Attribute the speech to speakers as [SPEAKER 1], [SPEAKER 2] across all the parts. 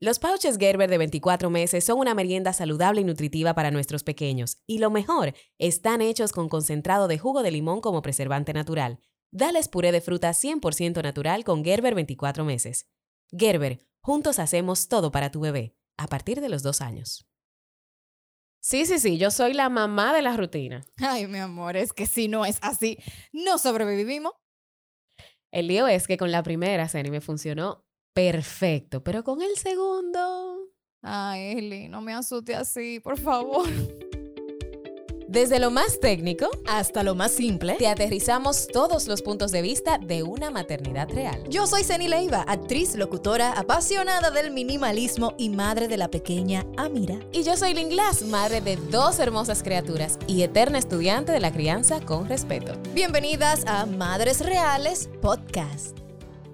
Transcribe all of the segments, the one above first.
[SPEAKER 1] Los pouches Gerber de 24 meses son una merienda saludable y nutritiva para nuestros pequeños. Y lo mejor, están hechos con concentrado de jugo de limón como preservante natural. Dales puré de fruta 100% natural con Gerber 24 meses. Gerber, juntos hacemos todo para tu bebé, a partir de los dos años. Sí, sí, sí, yo soy la mamá de la rutina.
[SPEAKER 2] Ay, mi amor, es que si no es así, no sobrevivimos.
[SPEAKER 1] El lío es que con la primera, Seni, me funcionó perfecto, pero con el segundo...
[SPEAKER 2] Ay, Eli, no me asuste así, por favor.
[SPEAKER 1] Desde lo más técnico
[SPEAKER 2] hasta lo más simple,
[SPEAKER 1] te aterrizamos todos los puntos de vista de una maternidad real.
[SPEAKER 2] Yo soy Ceni Leiva, actriz, locutora, apasionada del minimalismo y madre de la pequeña Amira.
[SPEAKER 1] Y yo soy Lynn Glass, madre de dos hermosas criaturas y eterna estudiante de la crianza con respeto.
[SPEAKER 2] Bienvenidas a Madres Reales Podcast.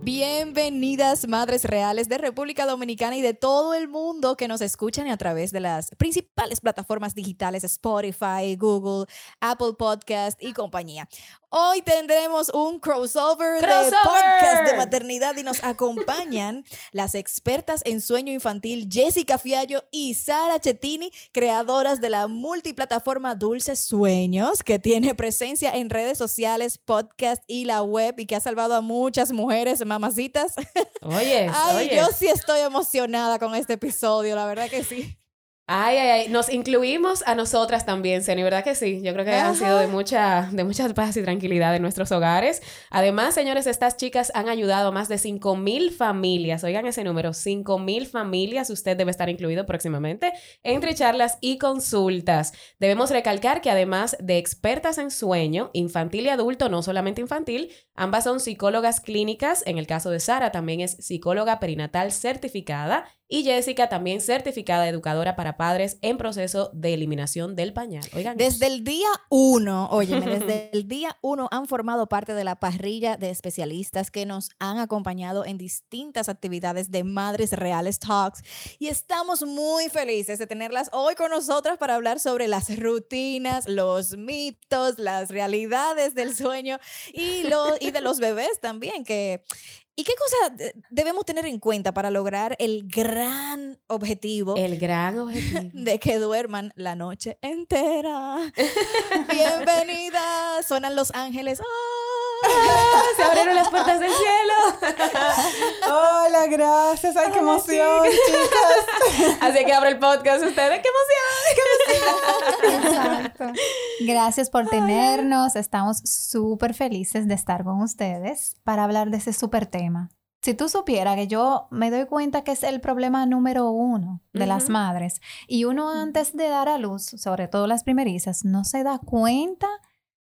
[SPEAKER 2] Bienvenidas, madres reales de República Dominicana y de todo el mundo que nos escuchan a través de las principales plataformas digitales Spotify, Google, Apple Podcast y compañía. Hoy tendremos un crossover, de podcast de maternidad y nos acompañan las expertas en sueño infantil Jessica Fiallo y Sara Chetini, creadoras de la multiplataforma Dulces Sueños, que tiene presencia en redes sociales, podcast y la web y que ha salvado a muchas mujeres, mamacitas.
[SPEAKER 1] Oye,
[SPEAKER 2] Ay, yo sí estoy emocionada con este episodio, la verdad que sí.
[SPEAKER 1] Ay, ay, ay, nos incluimos a nosotras también, Seni, ¿verdad que sí? Yo creo que han sido de mucha, de mucha paz y tranquilidad en nuestros hogares. Además, señores, estas chicas han ayudado a más de 5 mil familias. Oigan ese número, 5 mil familias. Usted debe estar incluido próximamente entre charlas y consultas. Debemos recalcar que además de expertas en sueño, infantil y adulto, no solamente infantil, ambas son psicólogas clínicas. En el caso de Sara, también es psicóloga perinatal certificada y Jessica, también certificada educadora para padres en proceso de eliminación del pañal. Oigan.
[SPEAKER 2] Desde el día uno, oye, desde el día uno han formado parte de la parrilla de especialistas que nos han acompañado en distintas actividades de Madres Reales Talks. Y estamos muy felices de tenerlas hoy con nosotras para hablar sobre las rutinas, los mitos, las realidades del sueño y, lo, y de los bebés también, que ¿Y qué cosas debemos tener en cuenta para lograr el gran objetivo?
[SPEAKER 1] El gran objetivo.
[SPEAKER 2] De que duerman la noche entera. Bienvenidas. Suenan los ángeles.
[SPEAKER 1] ¡Ah! Se abrieron las puertas del cielo.
[SPEAKER 3] Hola, gracias. Ay, qué emoción, chicas.
[SPEAKER 1] Así que abre el podcast ustedes. ¡Qué emoción!
[SPEAKER 4] Gracias por tenernos. Estamos súper felices de estar con ustedes para hablar de ese súper tema. Si tú supieras que yo me doy cuenta que es el problema número uno de las madres y uno antes de dar a luz, sobre todo las primerizas, no se da cuenta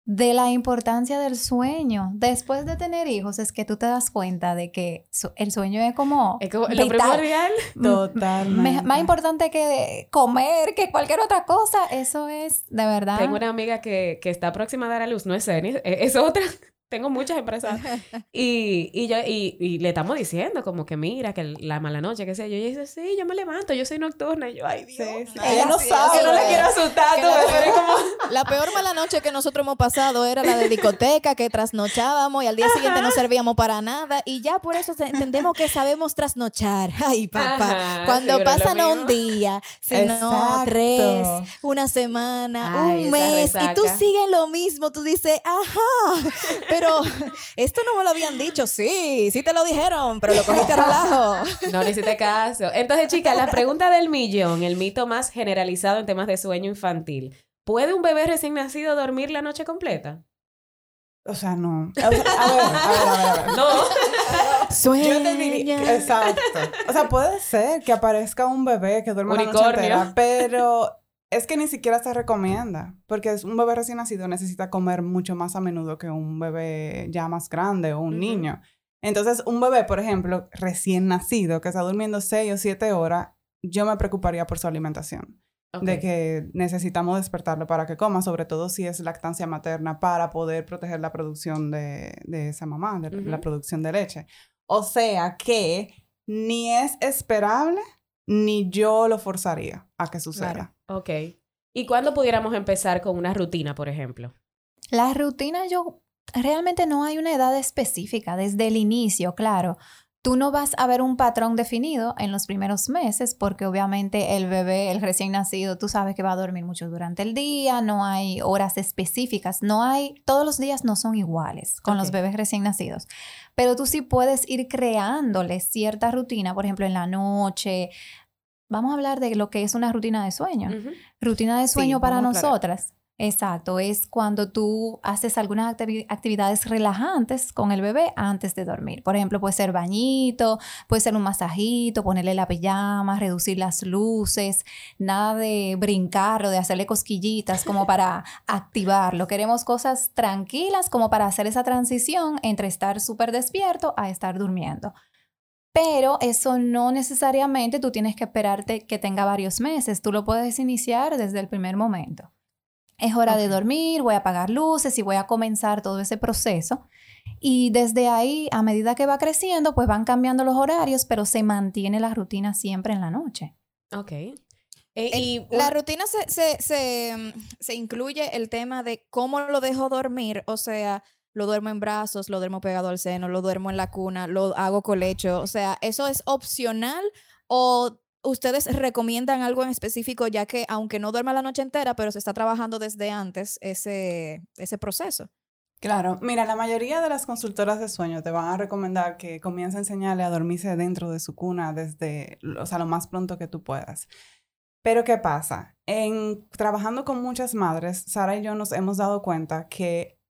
[SPEAKER 4] de la importancia del sueño. Después de tener hijos es que tú te das cuenta de que el sueño es como,
[SPEAKER 1] es como lo primordial.
[SPEAKER 3] Totalmente.
[SPEAKER 4] más importante que comer, que cualquier otra cosa. Eso es de verdad.
[SPEAKER 1] Tengo una amiga que, que está próxima a dar a luz, no es Zenith, es otra tengo muchas empresas. Y, y, yo, y, y, le estamos diciendo como que mira, que la mala noche, que sé yo. Y ella dice, sí, yo me levanto, yo soy nocturna. Y yo, ay, Dios. Sí,
[SPEAKER 3] ella no sabe.
[SPEAKER 1] Que no le quiero asustar. Tú,
[SPEAKER 2] la, como... la peor mala noche que nosotros hemos pasado era la de discoteca, que trasnochábamos y al día siguiente no servíamos para nada. Y ya por eso entendemos que sabemos trasnochar. Ay, papá. Cuando pasa no un día, sino tres, una semana, un mes. Y tú sigues lo mismo. Tú dices, ajá. Pero pero esto no me lo habían dicho. Sí, sí te lo dijeron, pero lo cogiste a relajo.
[SPEAKER 1] No le hiciste caso. Entonces, chicas, la pregunta del millón, el mito más generalizado en temas de sueño infantil. ¿Puede un bebé recién nacido dormir la noche completa?
[SPEAKER 3] O sea, no. a, ver, a ver, a ver,
[SPEAKER 1] No.
[SPEAKER 2] Sueña.
[SPEAKER 3] exacto. O sea, puede ser que aparezca un bebé que duerma la noche entera, pero es que ni siquiera se recomienda, porque un bebé recién nacido necesita comer mucho más a menudo que un bebé ya más grande o un niño. Entonces, un bebé, por ejemplo, recién nacido, que está durmiendo 6 o 7 horas, yo me preocuparía por su alimentación. De que necesitamos despertarlo para que coma, sobre todo si es lactancia materna, para poder proteger la producción de, esa mamá, de la producción de leche. O sea que ni es esperable ni yo lo forzaría a que suceda.
[SPEAKER 1] Ok. ¿Y cuándo pudiéramos empezar con una rutina, por ejemplo?
[SPEAKER 4] La rutina yo realmente no hay una edad específica desde el inicio, claro. Tú no vas a ver un patrón definido en los primeros meses porque obviamente el bebé, el recién nacido, tú sabes que va a dormir mucho durante el día, no hay horas específicas, no hay, todos los días no son iguales con los bebés recién nacidos, pero tú sí puedes ir creándole cierta rutina, por ejemplo, en la noche. Vamos a hablar de lo que es una rutina de sueño. Rutina de sueño para nosotras Exacto, es cuando tú haces algunas actividades relajantes con el bebé antes de dormir. Por ejemplo, puede ser bañito, puede ser un masajito, ponerle la pijama, reducir las luces, nada de brincar o de hacerle cosquillitas como para activarlo. Queremos cosas tranquilas como para hacer esa transición entre estar súper despierto a estar durmiendo. Pero eso no necesariamente tú tienes que esperarte que tenga varios meses, tú lo puedes iniciar desde el primer momento es hora de dormir, voy a apagar luces y voy a comenzar todo ese proceso. Y desde ahí, a medida que va creciendo, pues van cambiando los horarios, pero se mantiene la rutina siempre en la noche.
[SPEAKER 1] Ok.
[SPEAKER 2] Eh, y la rutina se, mm, se, incluye el tema de cómo lo dejo dormir, o sea, lo duermo en brazos, lo duermo pegado al seno, lo duermo en la cuna, lo hago colecho, o sea, ¿eso es opcional o ¿Ustedes recomiendan algo en específico, ya que aunque no duerma la noche entera, pero se está trabajando desde antes ese, ese proceso?
[SPEAKER 3] Claro, mira, la mayoría de las consultoras de sueño te van a recomendar que comience a enseñarle a dormirse dentro de su cuna desde, o sea, lo más pronto que tú puedas. Pero ¿qué pasa? En trabajando con muchas madres, Sara y yo nos hemos dado cuenta que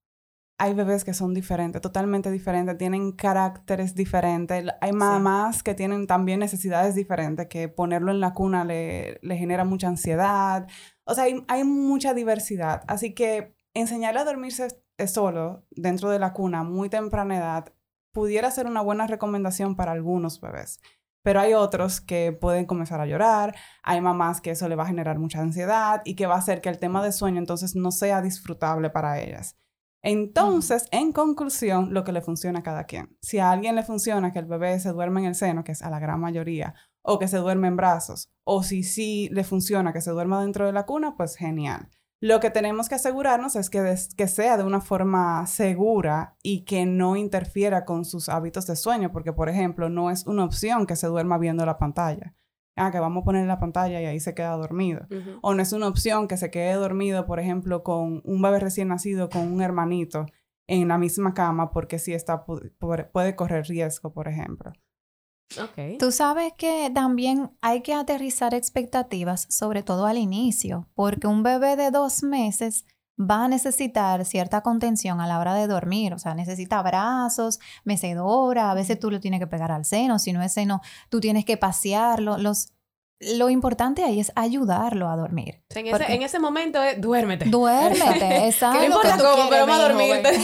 [SPEAKER 3] hay bebés que son diferentes, totalmente diferentes, tienen caracteres diferentes. Hay mamás que tienen también necesidades diferentes, que ponerlo en la cuna le, genera mucha ansiedad. O sea, hay, mucha diversidad. Así que enseñarle a dormirse solo dentro de la cuna muy temprana edad pudiera ser una buena recomendación para algunos bebés. Pero hay otros que pueden comenzar a llorar, hay mamás que eso le va a generar mucha ansiedad y que va a hacer que el tema de sueño entonces no sea disfrutable para ellas. Entonces, en conclusión, lo que le funciona a cada quien. Si a alguien le funciona que el bebé se duerme en el seno, que es a la gran mayoría, o que se duerme en brazos, o si sí le funciona que se duerma dentro de la cuna, pues genial. Lo que tenemos que asegurarnos es que, que sea de una forma segura y que no interfiera con sus hábitos de sueño, porque, por ejemplo, no es una opción que se duerma viendo la pantalla ah, que vamos a poner en la pantalla y ahí se queda dormido. O no es una opción que se quede dormido, por ejemplo, con un bebé recién nacido, con un hermanito en la misma cama, porque sí está, puede correr riesgo, por ejemplo.
[SPEAKER 4] Okay. Tú sabes que también hay que aterrizar expectativas, sobre todo al inicio, porque un bebé de dos meses va a necesitar cierta contención a la hora de dormir, o sea, necesita brazos, mecedora, a veces tú lo tienes que pegar al seno, si no es seno, tú tienes que pasearlo, los lo importante ahí es ayudarlo a dormir.
[SPEAKER 1] En ese, en ese, momento es duérmete.
[SPEAKER 4] Duérmete, exacto.
[SPEAKER 1] no importa cómo, pero vamos a dormirte.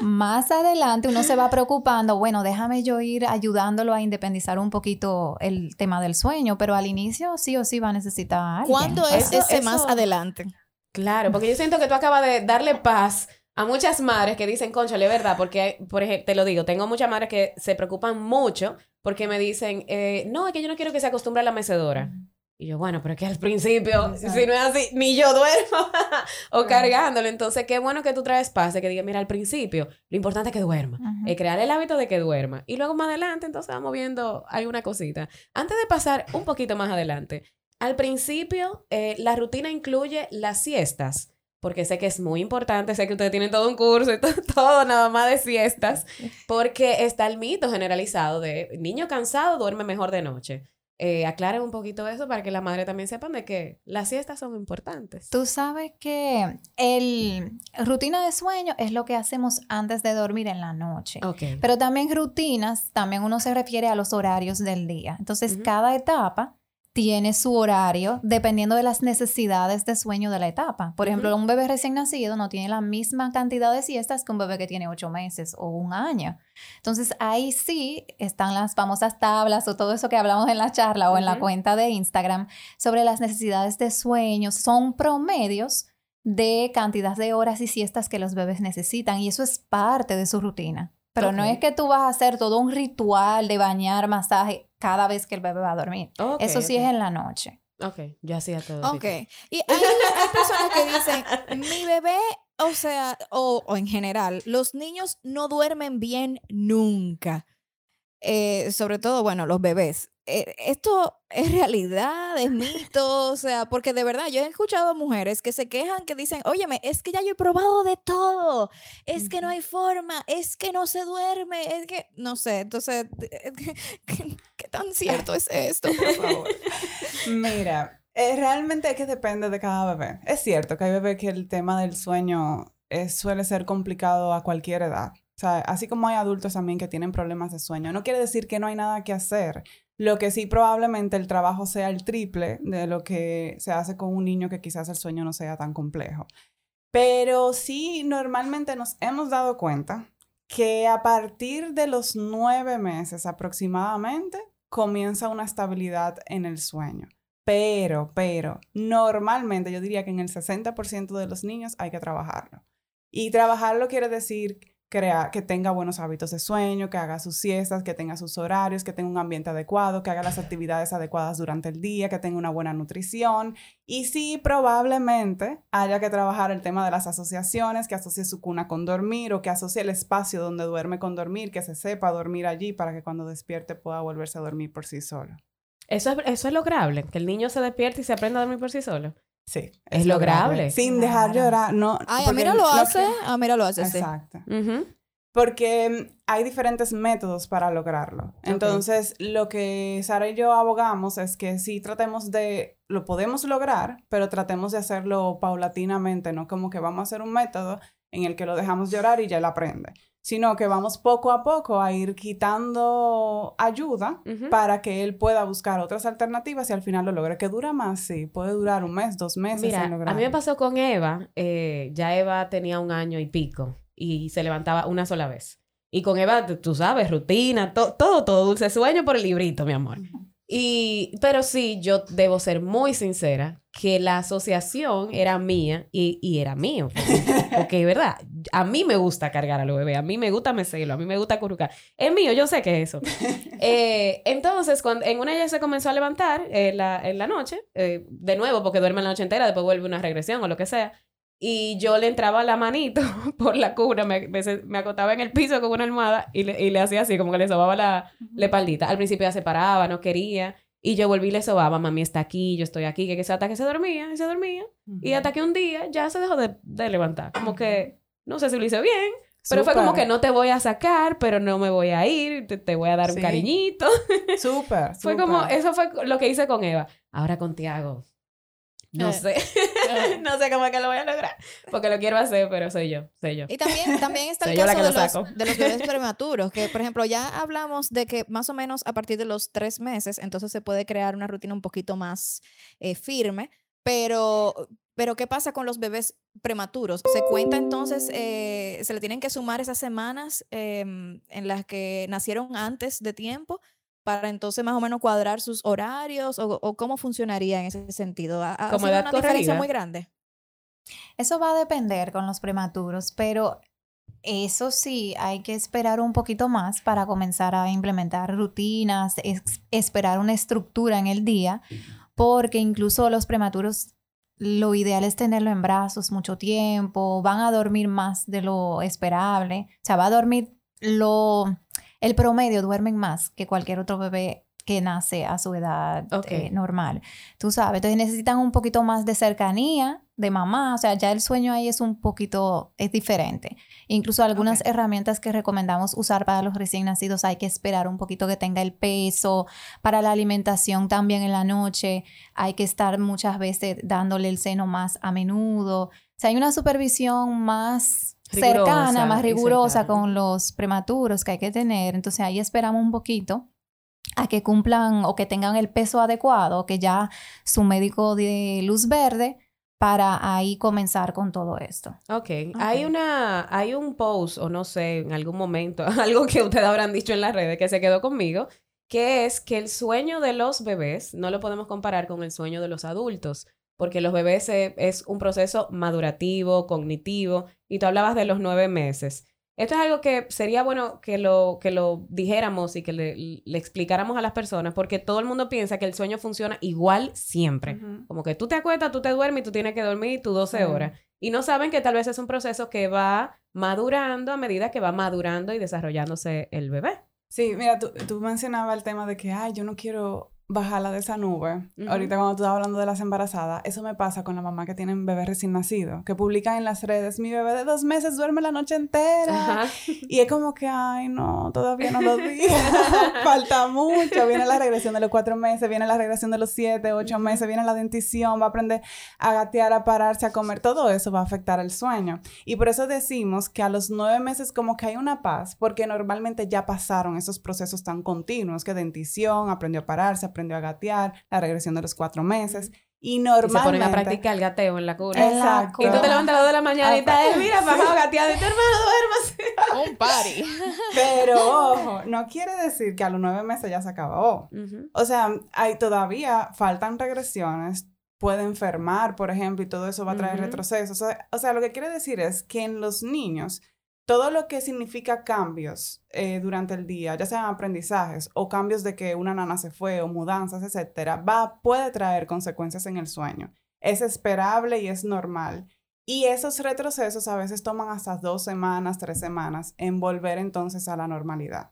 [SPEAKER 4] Más adelante uno se va preocupando, bueno, déjame yo ir ayudándolo a independizar un poquito el tema del sueño, pero al inicio sí o sí va a necesitar a alguien.
[SPEAKER 2] ¿Cuándo es ese más adelante?
[SPEAKER 1] Claro, porque yo siento que tú acabas de darle paz a muchas madres que dicen, conchale, ¿verdad? Porque, por ejemplo, te lo digo, tengo muchas madres que se preocupan mucho porque me dicen, eh, no, es que yo no quiero que se acostumbre a la mecedora. Y yo, bueno, pero es que al principio, si no es así, ni yo duermo o cargándolo. Entonces, qué bueno que tú traes paz que diga, mira, al principio, lo importante es que duerma. Es crear el hábito de que duerma. Y luego más adelante, entonces vamos viendo alguna cosita. Antes de pasar un poquito más adelante, al principio, eh, la rutina incluye las siestas, porque sé que es muy importante, sé que ustedes tienen todo un curso y todo, nada más de siestas, porque está el mito generalizado de niño cansado duerme mejor de noche. Eh, aclaren un poquito eso para que la madre también sepan de que las siestas son importantes.
[SPEAKER 4] Tú sabes que el rutina de sueño es lo que hacemos antes de dormir en la noche. Pero también rutinas, también uno se refiere a los horarios del día. Entonces, cada etapa tiene su horario dependiendo de las necesidades de sueño de la etapa. Por ejemplo, un bebé recién nacido no tiene la misma cantidad de siestas que un bebé que tiene ocho meses o un año. Entonces ahí sí están las famosas tablas o todo eso que hablamos en la charla o en la cuenta de Instagram sobre las necesidades de sueño. Son promedios de cantidad de horas y siestas que los bebés necesitan y eso es parte de su rutina. Pero no es que tú vas a hacer todo un ritual de bañar, masaje cada vez que el bebé va a dormir. Eso sí es en la noche.
[SPEAKER 1] Ok, yo hacía todo.
[SPEAKER 2] Ok. Y hay, hay, personas que dicen, mi bebé, o sea, o, o en general, los niños no duermen bien nunca. eh, sobre todo, bueno, los bebés. Eh, ¿Esto es realidad, es mito? O sea, porque de verdad yo he escuchado mujeres que se quejan, que dicen, óyeme, es que ya yo he probado de todo, es que no hay forma, es que no se duerme, es que, no sé, entonces, ¿qué, tan cierto es esto, por favor?
[SPEAKER 3] Mira, eh, realmente es que depende de cada bebé. Es cierto que hay bebés que el tema del sueño suele ser complicado a cualquier edad. O sea, así como hay adultos también que tienen problemas de sueño, no quiere decir que no hay nada que hacer. Lo que sí probablemente el trabajo sea el triple de lo que se hace con un niño que quizás el sueño no sea tan complejo. Pero sí, normalmente nos hemos dado cuenta que a partir de los nueve meses aproximadamente comienza una estabilidad en el sueño. Pero, pero, normalmente yo diría que en el 60% de los niños hay que trabajarlo. Y trabajarlo quiere decir que tenga buenos hábitos de sueño, que haga sus siestas, que tenga sus horarios, que tenga un ambiente adecuado, que haga las actividades adecuadas durante el día, que tenga una buena nutrición. Y sí, probablemente haya que trabajar el tema de las asociaciones, que asocie su cuna con dormir o que asocie el espacio donde duerme con dormir, que se sepa dormir allí para que cuando despierte pueda volverse a dormir por sí solo.
[SPEAKER 1] Eso es, eso es lograble, que el niño se despierte y se aprenda a dormir por sí solo.
[SPEAKER 3] Sí.
[SPEAKER 1] Es, lograble.
[SPEAKER 3] Sin dejar llorar, no.
[SPEAKER 2] Ay, lo hace, a mira lo hace,
[SPEAKER 3] Exacto. Porque hay diferentes métodos para lograrlo. Entonces, lo que Sara y yo abogamos es que sí tratemos de, lo podemos lograr, pero tratemos de hacerlo paulatinamente, no como que vamos a hacer un método en el que lo dejamos llorar y ya él aprende sino que vamos poco a poco a ir quitando ayuda para que él pueda buscar otras alternativas y al final lo logre. Que dura más, sí, puede durar un mes, dos meses.
[SPEAKER 1] Mira, a mí me pasó con Eva, eh, ya Eva tenía un año y pico y se levantaba una sola vez. Y con Eva, tú sabes, rutina, todo, todo dulce sueño por el librito, mi amor. Y, pero sí, yo debo ser muy sincera que la asociación era mía y, era mío. Porque, verdad, a mí me gusta cargar a los bebés, a mí me gusta mecerlo, a mí me gusta curucar. Es mío, yo sé que es eso. Eh, entonces, cuando en una ella se comenzó a levantar en la, noche, eh, de nuevo, porque duerme la noche entera, después vuelve una regresión o lo que sea. Y yo le entraba la manito por la cuna, me, me, acotaba en el piso con una almohada y le, y le hacía así, como que le sobaba la, la, espaldita. Al principio ya se paraba, no quería. Y yo volví y le sobaba, mami está aquí, yo estoy aquí, que, que hasta que se dormía, y se dormía. Y hasta que un día ya se dejó de, de levantar. Como que, no sé si lo hice bien, pero fue como que no te voy a sacar, pero no me voy a ir, te, te voy a dar un cariñito.
[SPEAKER 3] Súper,
[SPEAKER 1] Fue como, eso fue lo que hice con Eva. Ahora con Tiago, no eh, sé. Eh. no sé cómo es que lo voy a lograr. Porque lo quiero hacer, pero soy yo. Soy yo.
[SPEAKER 2] Y también, también está el caso de los, de los, bebés prematuros. Que, por ejemplo, ya hablamos de que más o menos a partir de los tres meses, entonces se puede crear una rutina un poquito más eh, firme. Pero, pero, ¿qué pasa con los bebés prematuros? ¿Se cuenta entonces, se le tienen que sumar esas semanas em, en las que nacieron antes de tiempo? para entonces más o menos cuadrar sus horarios o, cómo funcionaría en ese sentido? ¿Ha, ha una diferencia muy grande?
[SPEAKER 4] Eso va a depender con los prematuros, pero eso sí, hay que esperar un poquito más para comenzar a implementar rutinas, esperar una estructura en el día, porque incluso los prematuros, lo ideal es tenerlo en brazos mucho tiempo, van a dormir más de lo esperable, o sea, va a dormir lo el promedio duermen más que cualquier otro bebé que nace a su edad eh, normal. Tú sabes, entonces necesitan un poquito más de cercanía de mamá, o sea, ya el sueño ahí es un poquito, es diferente. Incluso algunas herramientas que recomendamos usar para los recién nacidos hay que esperar un poquito que tenga el peso, para la alimentación también en la noche, hay que estar muchas veces dándole el seno más a menudo. O sea, hay una supervisión más cercana, más rigurosa con los prematuros que hay que tener. Entonces ahí esperamos un poquito a que cumplan o que tengan el peso adecuado, que ya su médico de luz verde para ahí comenzar con todo esto.
[SPEAKER 1] Ok. Hay una, hay un post, o no sé, en algún momento, algo que ustedes habrán dicho en las redes que se quedó conmigo, que es que el sueño de los bebés no lo podemos comparar con el sueño de los adultos porque los bebés es un proceso madurativo, cognitivo, y tú hablabas de los nueve meses. Esto es algo que sería bueno que lo, que lo dijéramos y que le, explicáramos a las personas, porque todo el mundo piensa que el sueño funciona igual siempre. Como que tú te acuestas, tú te duermes y tú tienes que dormir tus 12 horas. Y no saben que tal vez es un proceso que va madurando a medida que va madurando y desarrollándose el bebé.
[SPEAKER 3] Sí, mira, tú, tú mencionabas el tema de que, ay, yo no quiero bajarla de esa nube. Ahorita cuando tú estás hablando de las embarazadas, eso me pasa con la mamá que tienen bebé recién nacido, que publica en las redes, mi bebé de dos meses duerme la noche entera. Y es como que, ay, no, todavía no lo di. Falta mucho. Viene la regresión de los cuatro meses, viene la regresión de los siete, ocho meses, viene la dentición, va a aprender a gatear, a pararse, a comer. Todo eso va a afectar el sueño. Y por eso decimos que a los nueve meses como que hay una paz, porque normalmente ya pasaron esos procesos tan continuos, que dentición, aprendió a pararse, aprendió aprendió a gatear, la regresión de los cuatro meses. Y normalmente... Y se
[SPEAKER 1] ponen a practicar el gateo en la cuna. Exacto. Y tú te levantas a las 2 de la mañana y estás, mira, bajado gateado. Y tu hermano, duérmase.
[SPEAKER 2] Un party.
[SPEAKER 3] Pero, ojo, no quiere decir que a los nueve meses ya se acabó. O sea, hay todavía, faltan regresiones, puede enfermar, por ejemplo, y todo eso va a traer retrocesos. o sea, lo que quiere decir es que en los niños todo lo que significa cambios eh, durante el día, ya sean aprendizajes o cambios de que una nana se fue o mudanzas, etcétera, va, puede traer consecuencias en el sueño. Es esperable y es normal. Y esos retrocesos a veces toman hasta dos semanas, tres semanas en volver entonces a la normalidad.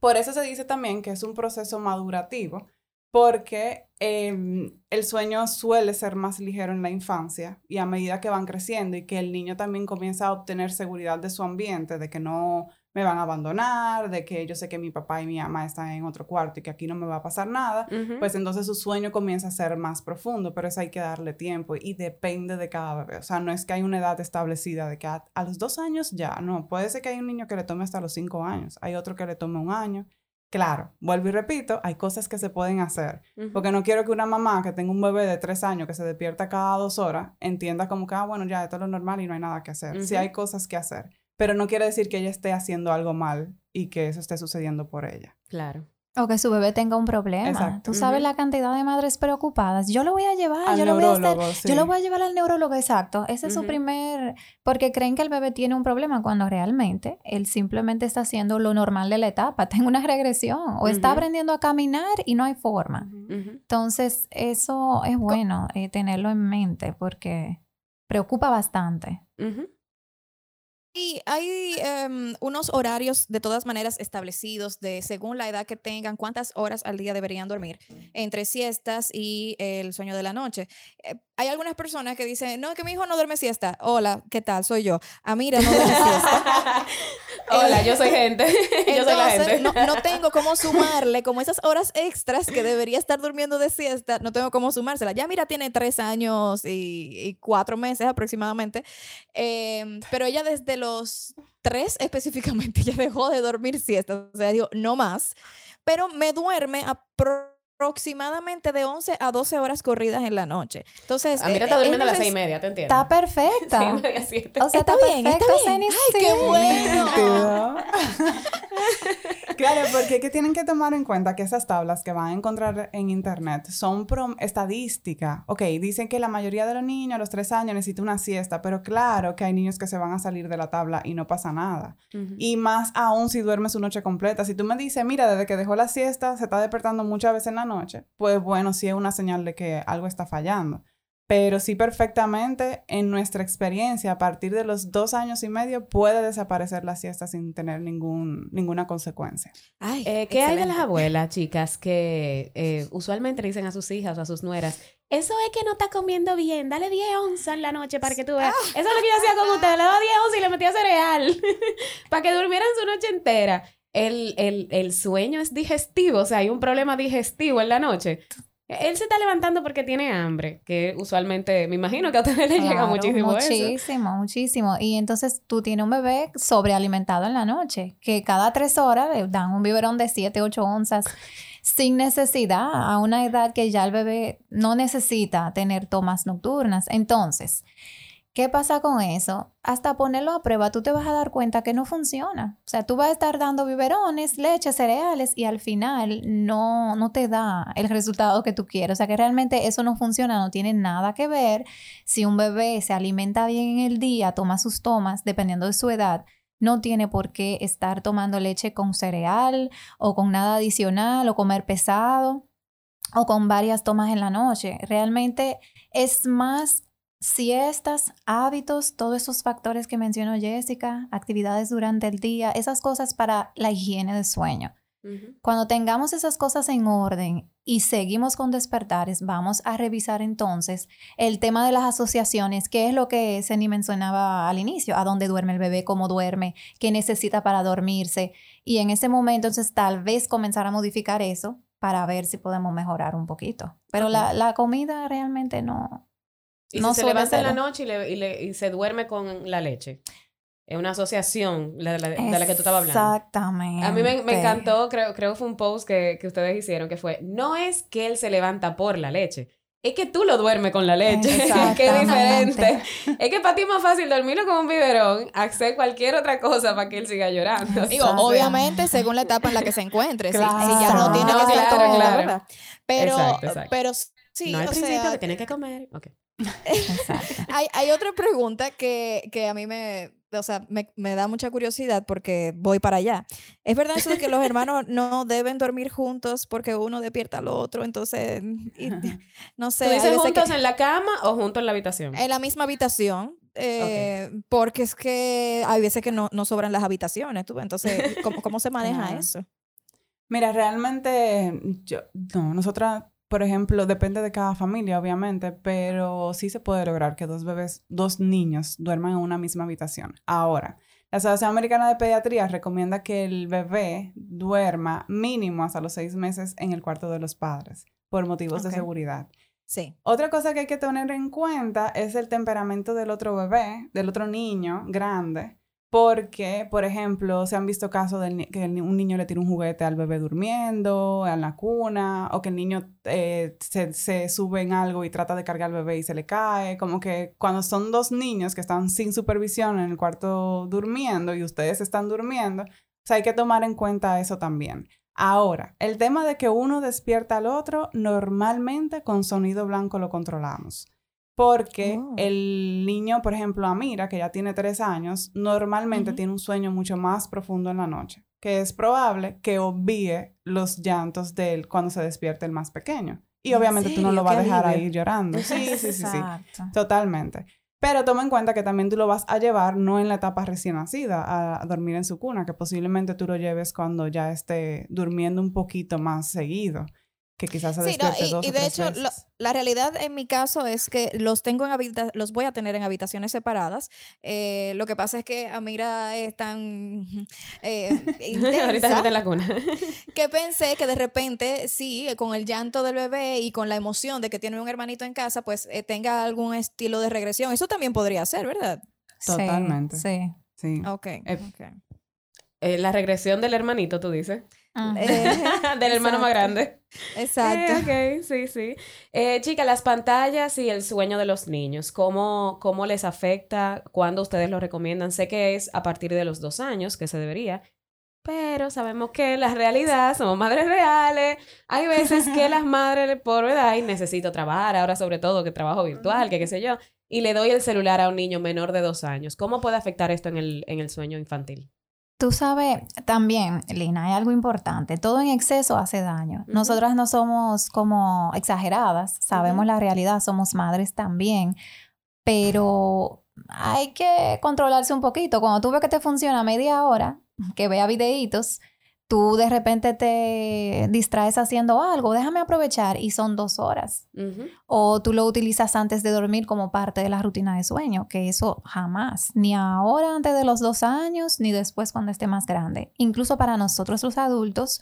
[SPEAKER 3] Por eso se dice también que es un proceso madurativo, porque em, el sueño suele ser más ligero en la infancia y a medida que van creciendo y que el niño también comienza a obtener seguridad de su ambiente, de que no me van a abandonar, de que yo sé que mi papá y mi mamá están en otro cuarto y que aquí no me va a pasar nada, pues entonces su sueño comienza a ser más profundo, pero eso hay que darle tiempo y depende de cada bebé. O sea, no es que hay una edad establecida de que a, a los dos años ya, no, puede ser que hay un niño que le tome hasta los cinco años, hay otro que le tome un año Claro, vuelvo y repito, hay cosas que se pueden hacer. Porque no quiero que una mamá que tenga un bebé de tres años que se despierta cada dos horas entienda como que, ah, bueno, ya, esto es lo normal y no hay nada que hacer. Sí hay cosas que hacer. Pero no quiere decir que ella esté haciendo algo mal y que eso esté sucediendo por ella.
[SPEAKER 1] Claro.
[SPEAKER 4] O que su bebé tenga un problema. Tú sabes la cantidad de madres preocupadas. Yo lo voy a llevar, yo lo voy a hacer, yo lo voy a llevar al neurólogo, exacto. Ese es su primer, porque creen que el bebé tiene un problema cuando realmente él simplemente está haciendo lo normal de la etapa, tengo una regresión o está aprendiendo a caminar y no hay forma. Entonces, eso es bueno eh, tenerlo en mente porque preocupa bastante.
[SPEAKER 2] Y hay em, unos horarios de todas maneras establecidos de según la edad que tengan, cuántas horas al día deberían dormir entre siestas y el sueño de la noche. Eh, hay algunas personas que dicen, no, que mi hijo no duerme siesta. Hola, ¿qué tal? Soy yo. Ah, mira, no duerme siesta.
[SPEAKER 1] Hola, yo soy gente. yo soy la gente.
[SPEAKER 2] No, no, tengo cómo sumarle, como esas horas extras que debería estar durmiendo de siesta, no tengo cómo sumársela. Ya mira, tiene tres años y, cuatro meses aproximadamente. Em, pero ella desde los tres específicamente ya dejó de dormir siesta. O sea, digo, no más. Pero me duerme a aproximadamente de 11 a 12 horas corridas en la noche. Entonces,
[SPEAKER 1] a mí está durmiendo a las 6 y media, ¿te entiendes?
[SPEAKER 4] Está perfecta.
[SPEAKER 2] O sea, está, bien, está bien. Ay, qué bueno.
[SPEAKER 3] claro, porque ¿qué tienen que tomar en cuenta? Que esas tablas que van a encontrar en internet son estadística. Ok, dicen que la mayoría de los niños a los 3 años necesitan una siesta, pero claro que hay niños que se van a salir de la tabla y no pasa nada. Y más aún si duermes su noche completa. Si tú me dices, mira, desde que dejó la siesta se está despertando muchas veces en la noche, pues bueno, sí es una señal de que algo está fallando. Pero sí perfectamente, en nuestra experiencia, a partir de los dos años y medio, puede desaparecer la siesta sin tener ningún, ninguna consecuencia.
[SPEAKER 1] Eh, ¿Qué hay de las abuelas, chicas, que eh, usualmente le dicen a sus hijas o a sus nueras, eso es que no está comiendo bien, dale 10 onzas en la noche para que tú veas. Ah. Eso es lo que yo hacía con usted, le daba 10 onzas y le metía cereal para que durmieran su noche entera. El, el, el sueño es digestivo, o sea, hay un problema digestivo en la noche. Él se está levantando porque tiene hambre, que usualmente me imagino que a ustedes les llega muchísimo.
[SPEAKER 4] Muchísimo, muchísimo. Y entonces tú tienes un bebé sobrealimentado en la noche, que cada tres horas le dan un biberón de 7, 8 onzas sin necesidad, a una edad que ya el bebé no necesita tener tomas nocturnas. Entonces, ¿Qué pasa con eso? Hasta ponerlo a prueba, tú te vas a dar cuenta que no funciona. O sea, tú vas a estar dando biberones, leche, cereales y al final no, no te da el resultado que tú quieres. O sea, que realmente eso no funciona, no tiene nada que ver si un bebé se alimenta bien en el día, toma sus tomas, dependiendo de su edad. No tiene por qué estar tomando leche con cereal o con nada adicional o comer pesado o con varias tomas en la noche. Realmente es más siestas, hábitos, todos esos factores que mencionó Jessica, actividades durante el día, esas cosas para la higiene del sueño. Cuando tengamos esas cosas en orden y seguimos con despertares, vamos a revisar entonces el tema de las asociaciones, qué es lo que Seni mencionaba al inicio, a dónde duerme el bebé, cómo duerme, qué necesita para dormirse. Y en ese momento, entonces, tal vez comenzar a modificar eso para ver si podemos mejorar un poquito. Pero la, la, comida realmente no...
[SPEAKER 1] ¿Y no si se levanta en la noche y, le, y se duerme con la leche? Es una asociación de la, que tú estabas hablando.
[SPEAKER 4] Exactamente.
[SPEAKER 1] A mí me, encantó, creo, creo que fue un post que, que, ustedes hicieron, que fue, no es que él se levanta por la leche, es que tú lo duermes con la leche. Qué diferente. es que para ti es más fácil dormirlo con un biberón, hacer cualquier otra cosa para que él siga llorando.
[SPEAKER 2] Digo, obviamente, según la etapa en la que se encuentre. Si, ya no tiene que ser claro, claro. Pero, pero sí,
[SPEAKER 1] no hay principio que tiene que comer. Okay.
[SPEAKER 2] Hay, hay otra pregunta que, que a mí me o sea, me, me, da mucha curiosidad porque voy para allá. ¿Es verdad eso de que los hermanos no deben dormir juntos porque uno despierta al otro? Entonces, no sé.
[SPEAKER 1] ¿Tú dices juntos en la cama o juntos en la habitación?
[SPEAKER 2] En la misma habitación. Eh, porque es que hay veces que no, no sobran las habitaciones. ¿tú? Entonces, ¿cómo, cómo se maneja eso?
[SPEAKER 3] Mira, realmente, yo, no, nosotras por ejemplo, depende de cada familia, obviamente, pero sí se puede lograr que dos bebés, dos niños duerman en una misma habitación. Ahora, la Asociación Americana de Pediatría recomienda que el bebé duerma mínimo hasta los seis meses en el cuarto de los padres, por motivos de seguridad.
[SPEAKER 2] Sí.
[SPEAKER 3] Otra cosa que hay que tener en cuenta es el temperamento del otro bebé, del otro niño grande, porque, por ejemplo, se han visto casos de que un niño le tira un juguete al bebé durmiendo, en la cuna, o que el niño eh, se, sube en algo y trata de cargar al bebé y se le cae. Como que cuando son dos niños que están sin supervisión en el cuarto durmiendo y ustedes están durmiendo, o hay que tomar en cuenta eso también. Ahora, el tema de que uno despierta al otro, normalmente con sonido blanco lo controlamos. Porque oh. el niño, por ejemplo, Amira, que ya tiene tres años, normalmente tiene un sueño mucho más profundo en la noche, que es probable que obvíe los llantos de él cuando se despierte el más pequeño. Y obviamente tú no lo vas a dejar ahí llorando. Sí, sí, sí, sí. Totalmente. Pero toma en cuenta que también tú lo vas a llevar no en la etapa recién nacida, a dormir en su cuna, que posiblemente tú lo lleves cuando ya esté durmiendo un poquito más seguido que quizás se sí, y,
[SPEAKER 2] y, de hecho, la realidad en mi caso es que los tengo en los voy a tener en habitaciones separadas. Eh, lo que pasa es que Amira es tan eh, intensa
[SPEAKER 1] la cuna.
[SPEAKER 2] que pensé que de repente, sí, con el llanto del bebé y con la emoción de que tiene un hermanito en casa, pues eh, tenga algún estilo de regresión. Eso también podría ser, ¿verdad?
[SPEAKER 3] Totalmente.
[SPEAKER 4] Sí.
[SPEAKER 3] Sí.
[SPEAKER 2] Ok. Eh,
[SPEAKER 1] okay. la regresión del hermanito, tú dices. Eh, del hermano más grande.
[SPEAKER 2] Exacto.
[SPEAKER 1] Eh, ok, sí, sí. Eh, chica, las pantallas y el sueño de los niños, ¿cómo, ¿cómo les afecta? ¿Cuándo ustedes lo recomiendan? Sé que es a partir de los dos años que se debería, pero sabemos que la realidad, somos madres reales. Hay veces que las madres, por verdad, y necesito trabajar, ahora sobre todo que trabajo virtual, que qué sé yo, y le doy el celular a un niño menor de dos años. ¿Cómo puede afectar esto en el, en el sueño infantil?
[SPEAKER 4] Tú sabes, también, Lina, hay algo importante. Todo en exceso hace daño. Nosotras no somos como exageradas, sabemos la realidad, somos madres también, pero hay que controlarse un poquito. Cuando tú ves que te funciona media hora, que vea videitos, tú de repente te distraes haciendo algo, déjame aprovechar y son dos horas. O tú lo utilizas antes de dormir como parte de la rutina de sueño, que eso jamás, ni ahora antes de los dos años, ni después cuando esté más grande. Incluso para nosotros los adultos,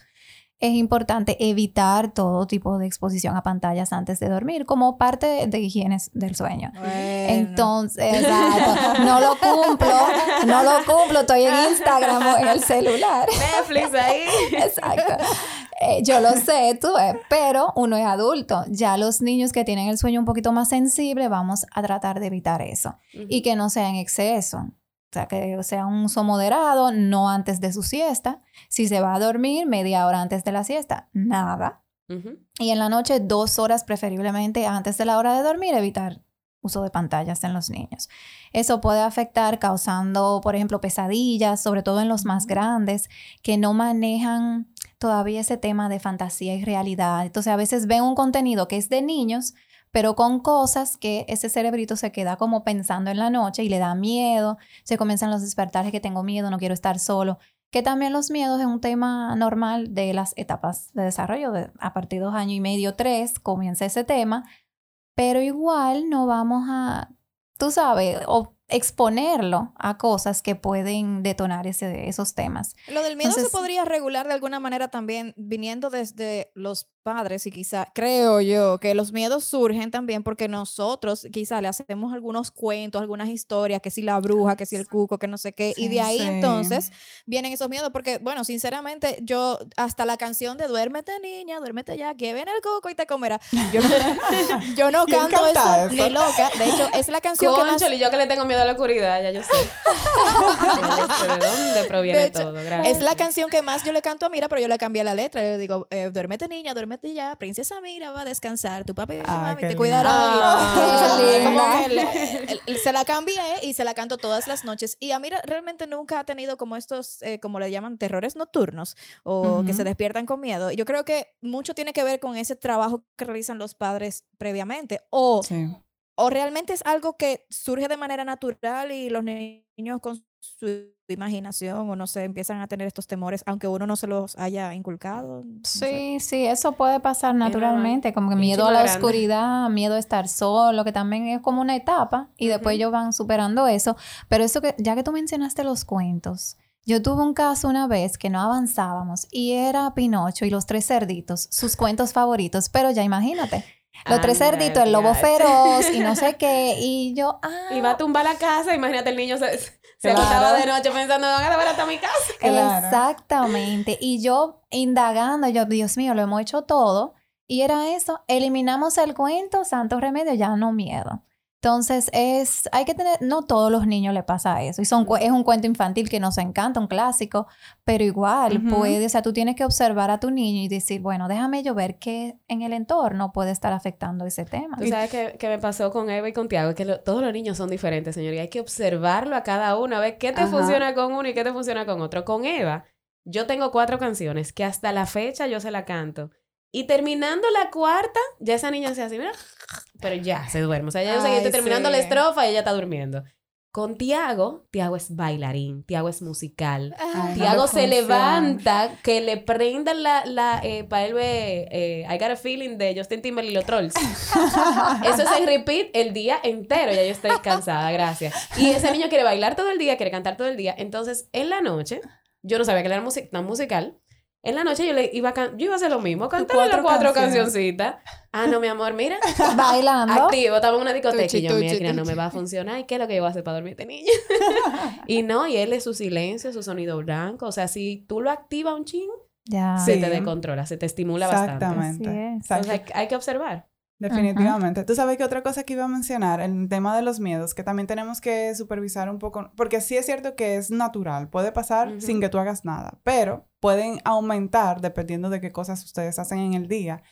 [SPEAKER 4] es importante evitar todo tipo de exposición a pantallas antes de dormir como parte de higiene del sueño. Entonces, no lo cumplo, no lo cumplo, estoy en Instagram o en el celular.
[SPEAKER 1] Netflix ahí.
[SPEAKER 4] Exacto. Eh, yo lo sé, tú, pero uno es adulto. Ya los niños que tienen el sueño un poquito más sensible, vamos a tratar de evitar eso y que no sea en exceso. O sea, que sea un uso moderado, no antes de su siesta. Si se va a dormir, media hora antes de la siesta, nada. Y en la noche, dos horas preferiblemente antes de la hora de dormir, evitar uso de pantallas en los niños. Eso puede afectar causando, por ejemplo, pesadillas, sobre todo en los más grandes, que no manejan todavía ese tema de fantasía y realidad. Entonces, a veces ven un contenido que es de niños, pero con cosas que ese cerebrito se queda como pensando en la noche y le da miedo, se comienzan los despertares que tengo miedo, no quiero estar solo, que también los miedos es un tema normal de las etapas de desarrollo, de, a partir de dos años y medio, tres, comienza ese tema, pero igual no vamos a, tú sabes, o exponerlo a cosas que pueden detonar ese, esos temas.
[SPEAKER 2] Lo del miedo se podría regular de alguna manera también viniendo desde los padres y quizá, creo yo, que los miedos surgen también porque nosotros quizá le hacemos algunos cuentos, algunas historias, que si la bruja, que si el cuco, que no sé qué, y de ahí entonces vienen esos miedos, porque bueno, sinceramente yo hasta la canción de duérmete niña, duérmete ya, que ven el cuco y te comerá. Yo, no canto eso, ni loca, de hecho es la canción que más...
[SPEAKER 1] yo que le tengo miedo a la oscuridad, ya yo sé. ¿De dónde proviene todo? Gracias.
[SPEAKER 2] Es la canción que más yo le canto a Mira, pero yo le cambié la letra, yo digo, eh, duérmete niña, duérmete ya, princesa Mira va a descansar, tu papi y ah, mami te cuidarán. Ah, se la cambié y se la canto todas las noches. Y a Mira realmente nunca ha tenido como estos, eh, como le llaman, terrores nocturnos o que se despiertan con miedo. Yo creo que mucho tiene que ver con ese trabajo que realizan los padres previamente. O, o realmente es algo que surge de manera natural y los niños con su imaginación o no sé, empiezan a tener estos temores, aunque uno no se los haya inculcado.
[SPEAKER 4] sí, sí, eso puede pasar naturalmente, como que miedo a la oscuridad, miedo a estar solo, que también es como una etapa y después ellos van superando eso. Pero eso que, ya que tú mencionaste los cuentos, yo tuve un caso una vez que no avanzábamos y era Pinocho y los tres cerditos, sus cuentos favoritos, pero ya imagínate. Los tres cerditos, el lobo feroz y no sé qué. Y yo, ah.
[SPEAKER 1] Y va a tumbar la casa, imagínate el niño se, se claro. de noche pensando, van a hasta mi casa.
[SPEAKER 4] Exactamente. Y yo indagando, yo, Dios mío, lo hemos hecho todo. Y era eso, eliminamos el cuento, santo remedio, ya no miedo. Entonces, es, hay que tener, no todos los niños le pasa eso. Y son, es un cuento infantil que nos encanta, un clásico, pero igual puede, o sea, tú tienes que observar a tu niño y decir, bueno, déjame yo ver qué en el entorno puede estar afectando ese tema.
[SPEAKER 1] Tú sabes que, me pasó con Eva y con Tiago, que todos los niños son diferentes, señor, y hay que observarlo a cada uno, a ver qué te funciona con uno y qué te funciona con otro. Con Eva, yo tengo cuatro canciones que hasta la fecha yo se la canto. Y terminando la cuarta, ya esa niña se hace, mira, pero ya se duerme. O sea, ya yo sé que estoy terminando la estrofa y ella está durmiendo. Con Tiago, Tiago es bailarín, Tiago es musical. Tiago se levanta, que le prendan la, la eh, para él eh, I Got a Feeling de Justin Timberlake y los trolls. Eso es el repeat el día entero, ya yo estoy cansada, gracias. Y ese niño quiere bailar todo el día, quiere cantar todo el día. Entonces, en la noche, yo no sabía que él era tan musical, en la noche yo le iba a yo iba a hacer lo mismo, cantar las cuatro cancioncitas. Ah, no, mi amor, mira.
[SPEAKER 4] Bailando.
[SPEAKER 1] Activo, estaba en una discoteca y yo, mira, no me va a funcionar. ¿Y qué es lo que yo voy a hacer para dormir este niño? y no, y él es su silencio, su sonido blanco. O sea, si tú lo activas un ching, ya. se te descontrola, se te estimula bastante. Exactamente. hay, que observar.
[SPEAKER 3] Definitivamente. Tú sabes que otra cosa que iba a mencionar, el tema de los miedos, que también tenemos que supervisar un poco, porque sí es cierto que es natural, puede pasar sin que tú hagas nada, pero pueden aumentar dependiendo de qué cosas ustedes hacen en el día.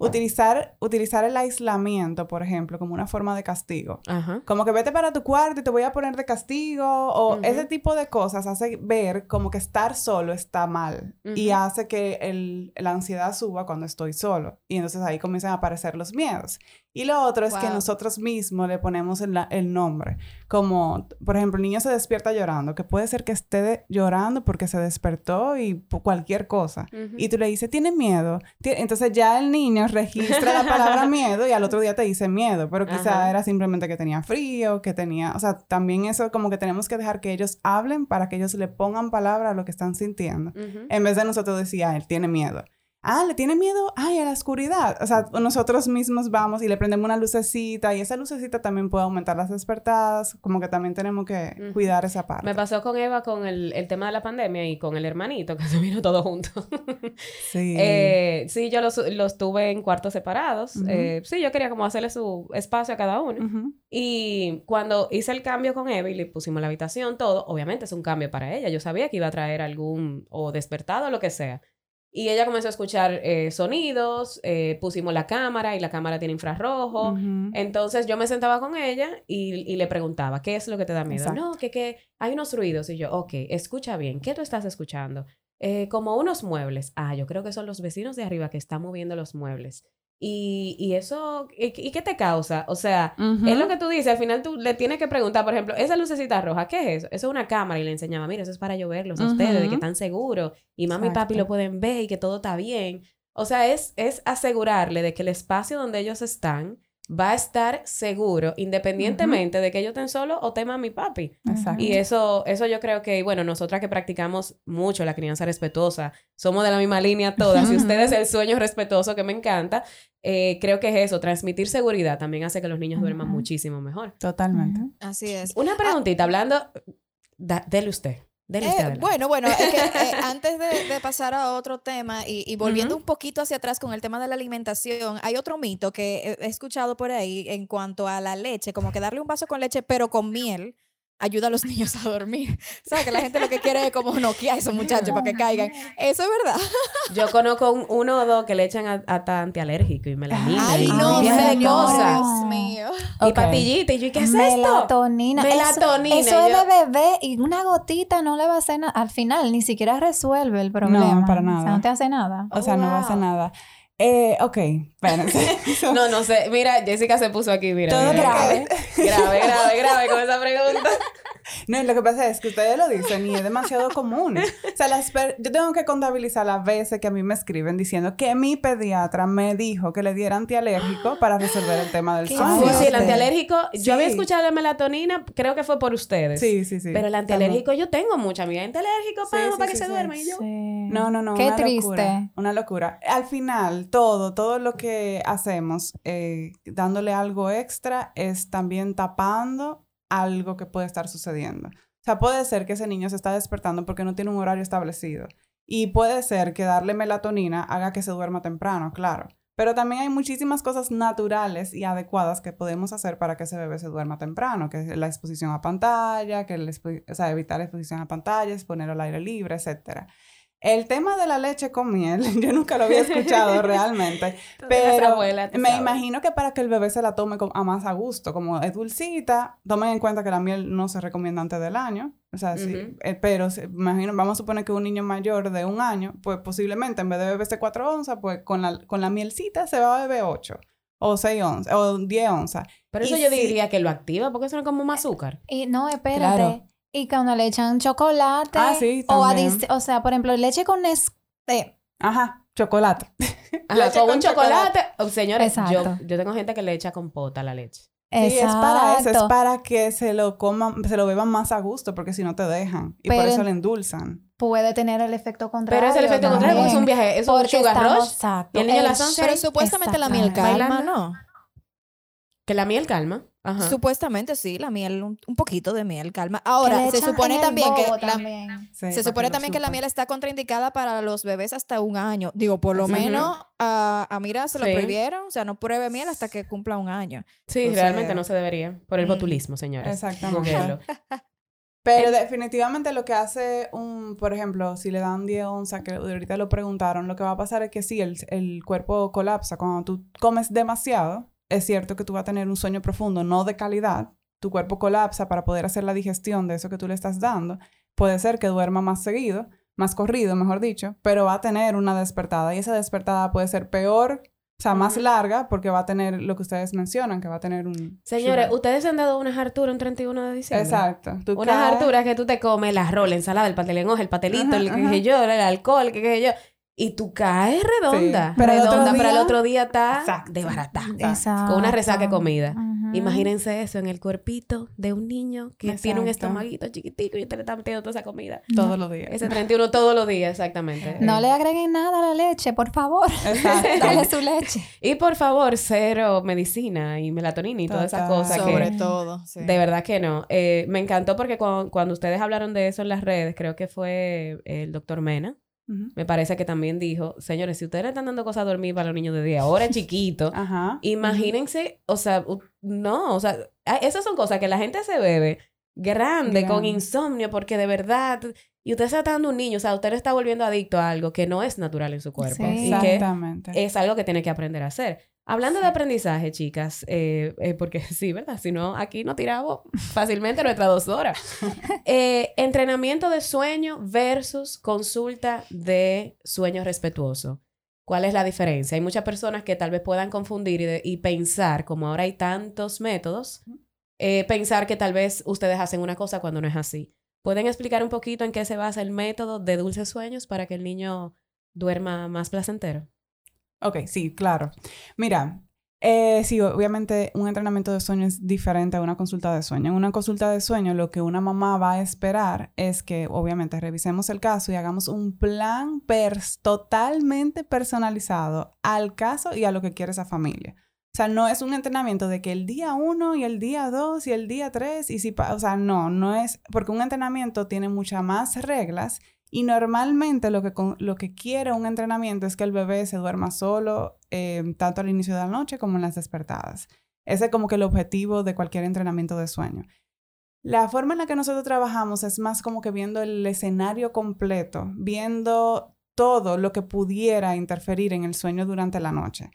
[SPEAKER 3] Utilizar, utilizar el aislamiento, por ejemplo, como una forma de castigo. Como que vete para tu cuarto y te voy a poner de castigo. O ese tipo de cosas hace ver como que estar solo está mal. Y hace que el, la ansiedad suba cuando estoy solo. Y entonces ahí comienzan a aparecer los miedos. Y lo otro es que nosotros mismos le ponemos el, el, nombre. Como, por ejemplo, el niño se despierta llorando, que puede ser que esté llorando porque se despertó y cualquier cosa. Y tú le dices, ¿tiene miedo? Entonces ya el niño registra la palabra miedo y al otro día te dice miedo, pero quizá era simplemente que tenía frío, que tenía, o sea, también eso como que tenemos que dejar que ellos hablen para que ellos le pongan palabra a lo que están sintiendo. En vez de nosotros decir, ah, él tiene miedo ah, le tiene miedo, ay, a la oscuridad. O sea, nosotros mismos vamos y le prendemos una lucecita y esa lucecita también puede aumentar las despertadas, como que también tenemos que cuidar esa parte.
[SPEAKER 1] Me pasó con Eva con el, el, tema de la pandemia y con el hermanito, que se vino todo junto. sí. Eh, sí, yo los, los, tuve en cuartos separados. eh, sí, yo quería como hacerle su espacio a cada uno. Y cuando hice el cambio con Eva y le pusimos la habitación, todo, obviamente es un cambio para ella. Yo sabía que iba a traer algún o despertado o lo que sea. Y ella comenzó a escuchar eh, sonidos, eh, pusimos la cámara y la cámara tiene infrarrojo. Entonces yo me sentaba con ella y, le preguntaba, ¿qué es lo que te da miedo? No, que, que hay unos ruidos. Y yo, ok, escucha bien, ¿qué tú estás escuchando? Eh, como unos muebles. Ah, yo creo que son los vecinos de arriba que están moviendo los muebles. Y, y eso, ¿y, qué te causa? O sea, es lo que tú dices, al final tú le tienes que preguntar, por ejemplo, esa lucecita roja, ¿qué es eso? Eso es una cámara y le enseñaba, mira, eso es para yo verlos a ustedes, de que están seguros y mami y papi lo pueden ver y que todo está bien. O sea, es, es asegurarle de que el espacio donde ellos están va a estar seguro, independientemente de que ellos estén solos o teman mi papi. Exacto. Y eso, eso yo creo que, bueno, nosotras que practicamos mucho la crianza respetuosa, somos de la misma línea todas. y ustedes el sueño respetuoso que me encanta, eh, creo que es eso, transmitir seguridad también hace que los niños duerman muchísimo mejor.
[SPEAKER 3] Totalmente.
[SPEAKER 2] Así es.
[SPEAKER 1] Una preguntita, hablando, dele usted.
[SPEAKER 2] Eh, bueno, bueno, es que eh, antes de, pasar a otro tema y, volviendo un poquito hacia atrás con el tema de la alimentación, hay otro mito que he escuchado por ahí en cuanto a la leche, como que darle un vaso con leche pero con miel ayuda a los niños a dormir. ¿Sabes? Que la gente lo que quiere es como noquear a esos muchachos para que caigan. Eso es verdad.
[SPEAKER 1] Yo conozco uno o dos que le echan hasta antialérgico y melanina.
[SPEAKER 2] Ay, no, Dios mío.
[SPEAKER 1] Y patillita. Y yo, ¿qué es
[SPEAKER 4] Melatonina. Melatonina. Eso, es de bebé y una gotita no le va a hacer nada. Al final, ni siquiera resuelve el problema.
[SPEAKER 3] No, para nada.
[SPEAKER 4] O sea, no te hace nada.
[SPEAKER 3] O sea, no va a hacer nada. Eh, ok, espérense.
[SPEAKER 1] no, no sé. Mira, Jessica se puso aquí, mira.
[SPEAKER 3] Todo grave.
[SPEAKER 1] grave, grave, grave con esa pregunta.
[SPEAKER 3] No, lo que pasa es que ustedes lo dicen y es demasiado común. O sea, yo tengo que contabilizar las veces que a mí me escriben diciendo que mi pediatra me dijo que le diera antialérgico para resolver el tema del sueño.
[SPEAKER 1] Sí, sí, el antialérgico. Yo había escuchado la melatonina, creo que fue por ustedes.
[SPEAKER 3] Sí, sí, sí.
[SPEAKER 1] Pero el antialérgico, yo tengo mucha amiga antialérgico para, para que se duerma. Y yo.
[SPEAKER 3] No, no, no.
[SPEAKER 4] Qué
[SPEAKER 3] una
[SPEAKER 4] triste.
[SPEAKER 3] Locura, una locura. Al final, todo, todo lo que hacemos, eh, dándole algo extra, es también tapando algo que puede estar sucediendo. O sea, puede ser que ese niño se está despertando porque no tiene un horario establecido. Y puede ser que darle melatonina haga que se duerma temprano, claro. Pero también hay muchísimas cosas naturales y adecuadas que podemos hacer para que ese bebé se duerma temprano, que la exposición a pantalla, que evitar la exposición a pantallas, poner al aire libre, etcétera. El tema de la leche con miel, yo nunca lo había escuchado realmente, pero me imagino que para que el bebé se la tome a más a gusto, como es dulcita, tomen en cuenta que la miel no se recomienda antes del año, o sea, sí, eh, pero imagino, vamos a suponer que un niño mayor de un año, pues posiblemente en vez de beberse 4 onzas, pues con la, con la mielcita se va a beber 8 o 6 onzas o 10 onzas.
[SPEAKER 1] Pero eso yo diría que lo activa porque eso no es como más azúcar.
[SPEAKER 4] Y no, espérate. Y cuando le echan chocolate.
[SPEAKER 3] Ah, sí,
[SPEAKER 4] o, o sea, por ejemplo, leche con Nestlé.
[SPEAKER 3] Ajá, chocolate.
[SPEAKER 1] Ajá, con, un chocolate. Oh, señores, yo, yo, tengo gente que le echa compota a la leche.
[SPEAKER 3] Sí, es para eso, es para que se lo coman, se lo beban más a gusto, porque si no te dejan. Y por eso le endulzan.
[SPEAKER 4] Puede tener el efecto contrario.
[SPEAKER 1] Pero es el efecto contrario, es un viaje, es un sugar rush.
[SPEAKER 4] Exacto.
[SPEAKER 1] Y el niño
[SPEAKER 2] las Pero supuestamente la miel calma, ¿no?
[SPEAKER 1] Que la miel calma.
[SPEAKER 2] Supuestamente sí, la miel, un, poquito de miel calma. Ahora, se supone también que la, se supone también que la miel está contraindicada para los bebés hasta un año. Digo, por lo menos a, Mira se lo prohibieron, o sea, no pruebe miel hasta que cumpla un año.
[SPEAKER 1] Sí, realmente no se debería, por el mm. botulismo, señores.
[SPEAKER 3] Exactamente. Pero definitivamente lo que hace un, por ejemplo, si le dan 10 onzas, que ahorita lo preguntaron, lo que va a pasar es que sí, el, el cuerpo colapsa cuando tú comes demasiado es cierto que tú vas a tener un sueño profundo, no de calidad, tu cuerpo colapsa para poder hacer la digestión de eso que tú le estás dando. Puede ser que duerma más seguido, más corrido, mejor dicho, pero va a tener una despertada y esa despertada puede ser peor, o sea, más larga porque va a tener lo que ustedes mencionan, que va a tener un...
[SPEAKER 1] Señores, ustedes han dado unas harturas un 31 de diciembre.
[SPEAKER 3] Exacto.
[SPEAKER 1] unas harturas que tú te comes, la arroz, la ensalada, el pastel en el patelito, el que yo, el alcohol, que, que yo y tú caes redonda. Pero redonda, pero el otro día está de barata. Con una resaca de comida. Imagínense eso en el cuerpito de un niño que tiene un estomaguito chiquitico y usted le está metiendo toda esa comida.
[SPEAKER 3] Todos los días.
[SPEAKER 1] Ese 31 todos los días, exactamente.
[SPEAKER 4] No le agreguen nada a la leche, por favor. Dale su leche.
[SPEAKER 1] Y por favor, cero medicina y melatonina y todas esas cosas.
[SPEAKER 2] Sobre todo.
[SPEAKER 1] De verdad que no. Eh, me encantó porque cuando, cuando ustedes hablaron de eso en las redes, creo que fue el doctor Mena me parece que también dijo, señores, si ustedes están dando cosas a dormir para los niños de día, ahora chiquito, imagínense, o sea, no, o sea, esas son cosas que la gente se bebe grande, con insomnio, porque de verdad, y usted está dando un niño, o sea, usted está volviendo adicto a algo que no es natural en su cuerpo. Y Exactamente. es algo que tiene que aprender a hacer. Hablando de aprendizaje, chicas, eh, eh, porque sí, ¿verdad? Si no, aquí no tiramos fácilmente nuestras dos horas. Eh, entrenamiento de sueño versus consulta de sueño respetuoso. ¿Cuál es la diferencia? Hay muchas personas que tal vez puedan confundir y, pensar, como ahora hay tantos métodos, eh, pensar que tal vez ustedes hacen una cosa cuando no es así. ¿Pueden explicar un poquito en qué se basa el método de dulces sueños para que el niño duerma más placentero?
[SPEAKER 3] Ok, sí, claro. Mira, eh, sí, obviamente un entrenamiento de sueño es diferente a una consulta de sueño. En una consulta de sueño lo que una mamá va a esperar es que obviamente revisemos el caso y hagamos un plan totalmente personalizado al caso y a lo que quiere esa familia. O sea, no es un entrenamiento de que el día uno y el día dos y el día tres y si, o sea, no, no es, porque un entrenamiento tiene muchas más reglas y normalmente lo que, lo que quiere un entrenamiento es que el bebé se duerma solo, eh, tanto al inicio de la noche como en las despertadas. Ese es como que el objetivo de cualquier entrenamiento de sueño. La forma en la que nosotros trabajamos es más como que viendo el escenario completo, viendo todo lo que pudiera interferir en el sueño durante la noche.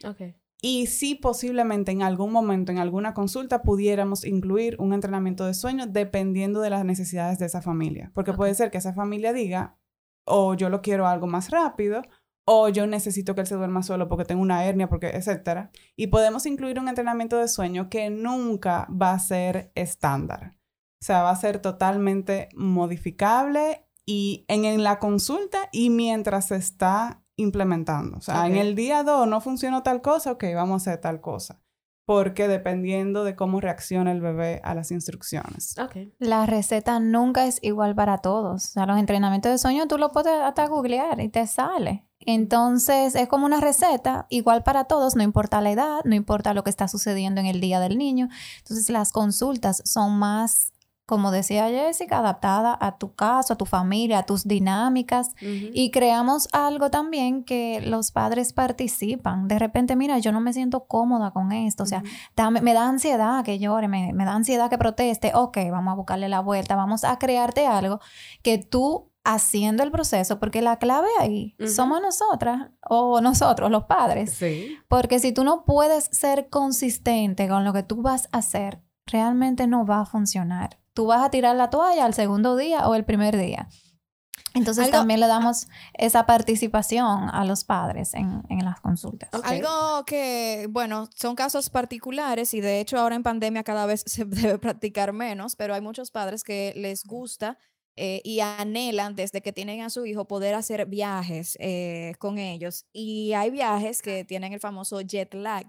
[SPEAKER 3] Y si posiblemente en algún momento, en alguna consulta, pudiéramos incluir un entrenamiento de sueño dependiendo de las necesidades de esa familia. Porque puede ser que esa familia diga, o yo lo quiero algo más rápido, o yo necesito que él se duerma solo porque tengo una hernia, porque, etcétera. Y podemos incluir un entrenamiento de sueño que nunca va a ser estándar. O sea, va a ser totalmente modificable y en, la consulta y mientras se está implementando. O sea, en el día 2 no funcionó tal cosa, ok, vamos a hacer tal cosa porque dependiendo de cómo reacciona el bebé a las instrucciones.
[SPEAKER 4] Okay. La receta nunca es igual para todos. O sea, los entrenamientos de sueño tú lo puedes hasta googlear y te sale. Entonces es como una receta igual para todos, no importa la edad, no importa lo que está sucediendo en el día del niño. Entonces las consultas son más como decía Jessica, adaptada a tu caso, a tu familia, a tus dinámicas. Y creamos algo también que los padres participan. De repente, mira, yo no me siento cómoda con esto. O sea, me da ansiedad que llore, me, da ansiedad que proteste. Ok, vamos a buscarle la vuelta, vamos a crearte algo que tú haciendo el proceso, porque la clave ahí somos nosotras o nosotros, los padres. Sí. Porque si tú no puedes ser consistente con lo que tú vas a hacer, realmente no va a funcionar tú vas a tirar la toalla al segundo día o el primer día. Entonces también le damos esa participación a los padres en, las consultas.
[SPEAKER 2] Algo que, bueno, son casos particulares y de hecho ahora en pandemia cada vez se debe practicar menos, pero hay muchos padres que les gusta eh, y anhelan desde que tienen a su hijo poder hacer viajes eh, con ellos. Y hay viajes que tienen el famoso jet lag.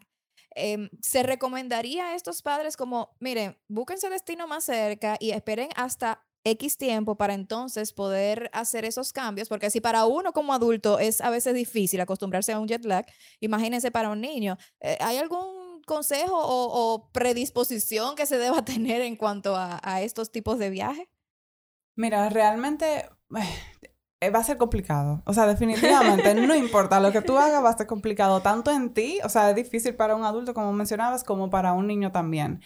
[SPEAKER 2] Em, se recomendaría a estos padres como, miren, búsquense destino más cerca y esperen hasta X tiempo para entonces poder hacer esos cambios, porque si para uno como adulto es a veces difícil acostumbrarse a un jet lag, imagínense para un niño. Eh, ¿Hay algún consejo o, predisposición que se deba tener en cuanto a, a estos tipos de viajes?
[SPEAKER 3] Mira, realmente eh, va a ser complicado. O sea, definitivamente, no importa lo que tú hagas, va a ser complicado tanto en ti, o sea, es difícil para un adulto, como mencionabas, como para un niño también.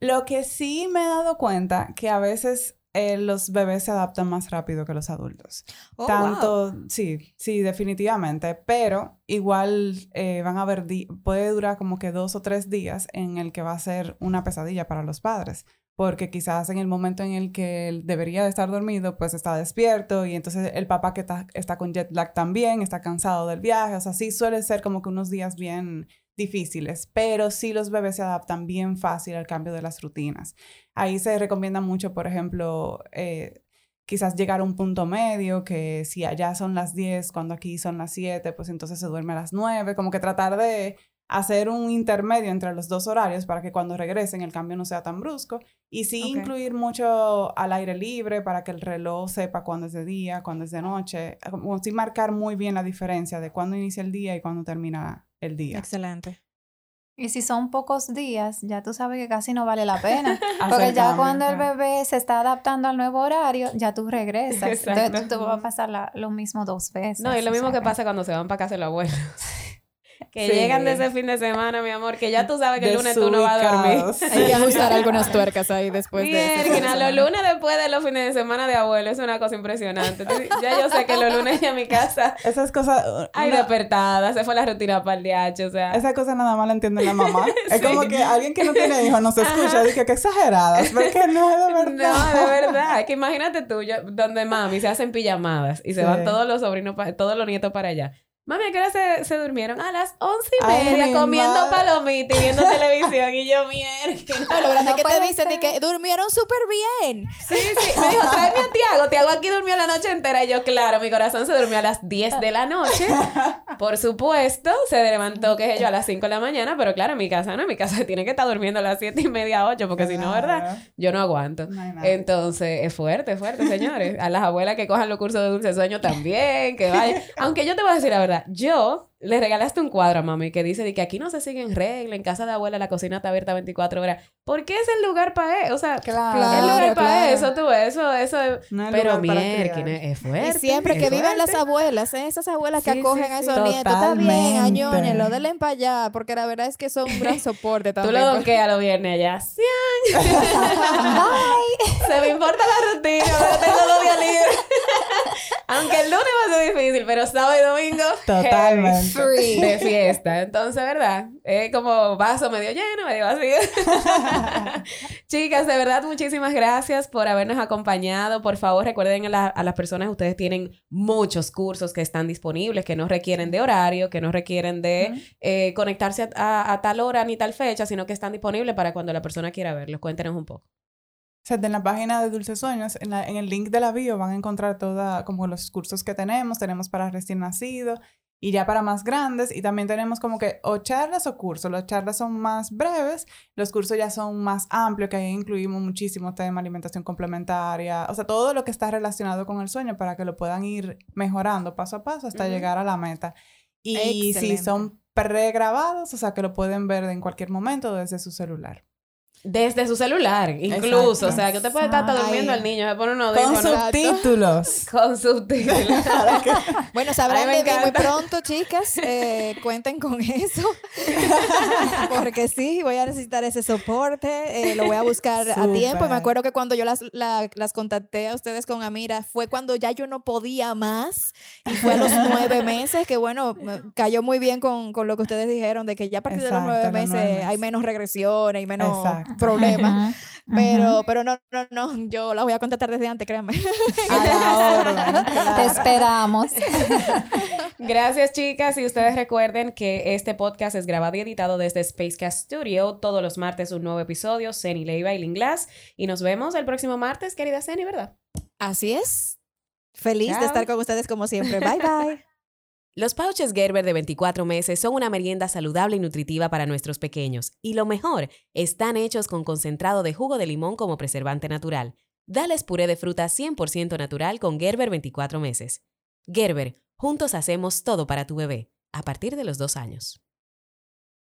[SPEAKER 3] Lo que sí me he dado cuenta que a veces eh, los bebés se adaptan más rápido que los adultos. Oh, tanto, sí, sí, definitivamente, pero igual eh, van a haber, puede durar como que dos o tres días en el que va a ser una pesadilla para los padres porque quizás en el momento en el que él debería de estar dormido, pues está despierto y entonces el papá que está, está con jet lag también, está cansado del viaje, o sea, sí suele ser como que unos días bien difíciles, pero sí los bebés se adaptan bien fácil al cambio de las rutinas. Ahí se recomienda mucho, por ejemplo, eh, quizás llegar a un punto medio, que si allá son las 10, cuando aquí son las 7, pues entonces se duerme a las 9, como que tratar de hacer un intermedio entre los dos horarios para que cuando regresen el cambio no sea tan brusco y sí incluir mucho al aire libre para que el reloj sepa cuándo es de día, cuándo es de noche, como sí marcar muy bien la diferencia de cuándo inicia el día y cuándo termina el día.
[SPEAKER 2] Excelente.
[SPEAKER 4] Y si son pocos días, ya tú sabes que casi no vale la pena. Porque ya cuando el bebé se está adaptando al nuevo horario, ya tú regresas. Entonces tú, vas a pasar lo mismo dos veces.
[SPEAKER 1] No, y lo mismo que pasa cuando se van para casa el abuelo. Que llegan de ese fin de semana, mi amor, que ya tú sabes que el lunes tú no vas a dormir.
[SPEAKER 2] Hay que ajustar algunas tuercas ahí después
[SPEAKER 1] de eso. los lunes después de los fines de semana de abuelo es una cosa impresionante. ya yo sé que los lunes ya a mi casa.
[SPEAKER 3] Esas cosas.
[SPEAKER 1] Hay despertadas, se fue la rutina para el DH, o sea.
[SPEAKER 3] Esas cosas nada más la entiende la mamá. Es como que alguien que no tiene hijos no se escucha, dice que exageradas, porque no es de verdad.
[SPEAKER 1] No, de verdad. Es que imagínate tú, donde mami se hacen pijamadas y se van todos los sobrinos, todos los nietos para allá Mami, ¿a qué hora se, se durmieron? A las once y media, comiendo palomitas y viendo televisión. Y yo, mierda.
[SPEAKER 2] lo grande que te dicen de que durmieron súper bien.
[SPEAKER 1] Sí, sí. Me dijo, tráeme a Tiago. Tiago aquí durmió la noche entera. Y yo, claro, mi corazón se durmió a las 10 de la noche. Por supuesto, se levantó, qué sé yo, a las 5 de la mañana. Pero claro, en mi casa no. En mi casa tiene que estar durmiendo a las 7 y media, 8. Porque si no, ¿verdad? Yo no aguanto. Entonces, es fuerte, es fuerte, señores. A las abuelas que cojan los cursos de dulce sueño también. Que vayan. Aunque yo te voy a decir la verdad yo le regalaste un cuadro a mami que dice de que aquí no se siguen reglas, en casa de abuela la cocina está abierta 24 horas. ¿Por qué es el lugar para eso? O sea, claro, es el lugar para eso, tú, eso, eso. pero mierda, es fuerte.
[SPEAKER 2] Y siempre que vivan las abuelas, ¿eh? esas abuelas que acogen a esos nietos, está bien, añóñenlo, denle para allá, porque la verdad es que son un gran soporte también.
[SPEAKER 1] Tú lo donkeas los viernes allá. Se me importa la rutina, pero tengo dos días libres. Aunque el lunes va a ser difícil, pero sábado y domingo.
[SPEAKER 3] Totalmente
[SPEAKER 1] de fiesta. Entonces, ¿verdad? Es como vaso medio lleno, medio vacío. Chicas, de verdad, muchísimas gracias por habernos acompañado. Por favor, recuerden a, las personas, ustedes tienen muchos cursos que están disponibles, que no requieren de horario, que no requieren de eh, conectarse a, tal hora ni tal fecha, sino que están disponibles para cuando la persona quiera verlos. Cuéntenos un poco.
[SPEAKER 3] O sea, en la página de Dulces Sueños, en, en, el link de la bio van a encontrar toda, como los cursos que tenemos. Tenemos para recién nacido y ya para más grandes. Y también tenemos como que o charlas o cursos. Las charlas son más breves, los cursos ya son más amplios, que ahí incluimos muchísimo tema alimentación complementaria, o sea, todo lo que está relacionado con el sueño para que lo puedan ir mejorando paso a paso hasta llegar a la meta. Y si son pregrabados, o sea, que lo pueden ver en cualquier momento desde su celular.
[SPEAKER 1] Desde su celular, incluso. O sea, que usted puede estar durmiendo el niño, se pone unos
[SPEAKER 3] Con subtítulos.
[SPEAKER 1] Con subtítulos.
[SPEAKER 2] bueno, sabrán de muy pronto, chicas. Eh, cuenten con eso. Porque sí, voy a necesitar ese soporte. Eh, lo voy a buscar a tiempo. Me acuerdo que cuando yo las, las contacté a ustedes con Amira, fue cuando ya yo no podía más. Y fue a los nueve meses, que bueno, cayó muy bien con, con lo que ustedes dijeron, de que ya a partir de los nueve meses, hay menos regresiones, hay menos problema. pero, pero no, no, no, yo la voy a contestar desde antes, créanme.
[SPEAKER 4] Te esperamos.
[SPEAKER 1] Gracias, chicas. Y ustedes recuerden que este podcast es grabado y editado desde Spacecast Studio. Todos los martes un nuevo episodio. Ceni Leiva y Linglas. Y nos vemos el próximo martes, querida Ceni, ¿verdad?
[SPEAKER 2] Así es. Feliz de estar con ustedes como siempre. Bye, bye.
[SPEAKER 1] Los pouches Gerber de 24 meses son una merienda saludable y nutritiva para nuestros pequeños. Y lo mejor, están hechos con concentrado de jugo de limón como preservante natural. Dales puré de fruta 100% natural con Gerber 24 meses. Gerber, juntos hacemos todo para tu bebé, a partir de los dos años.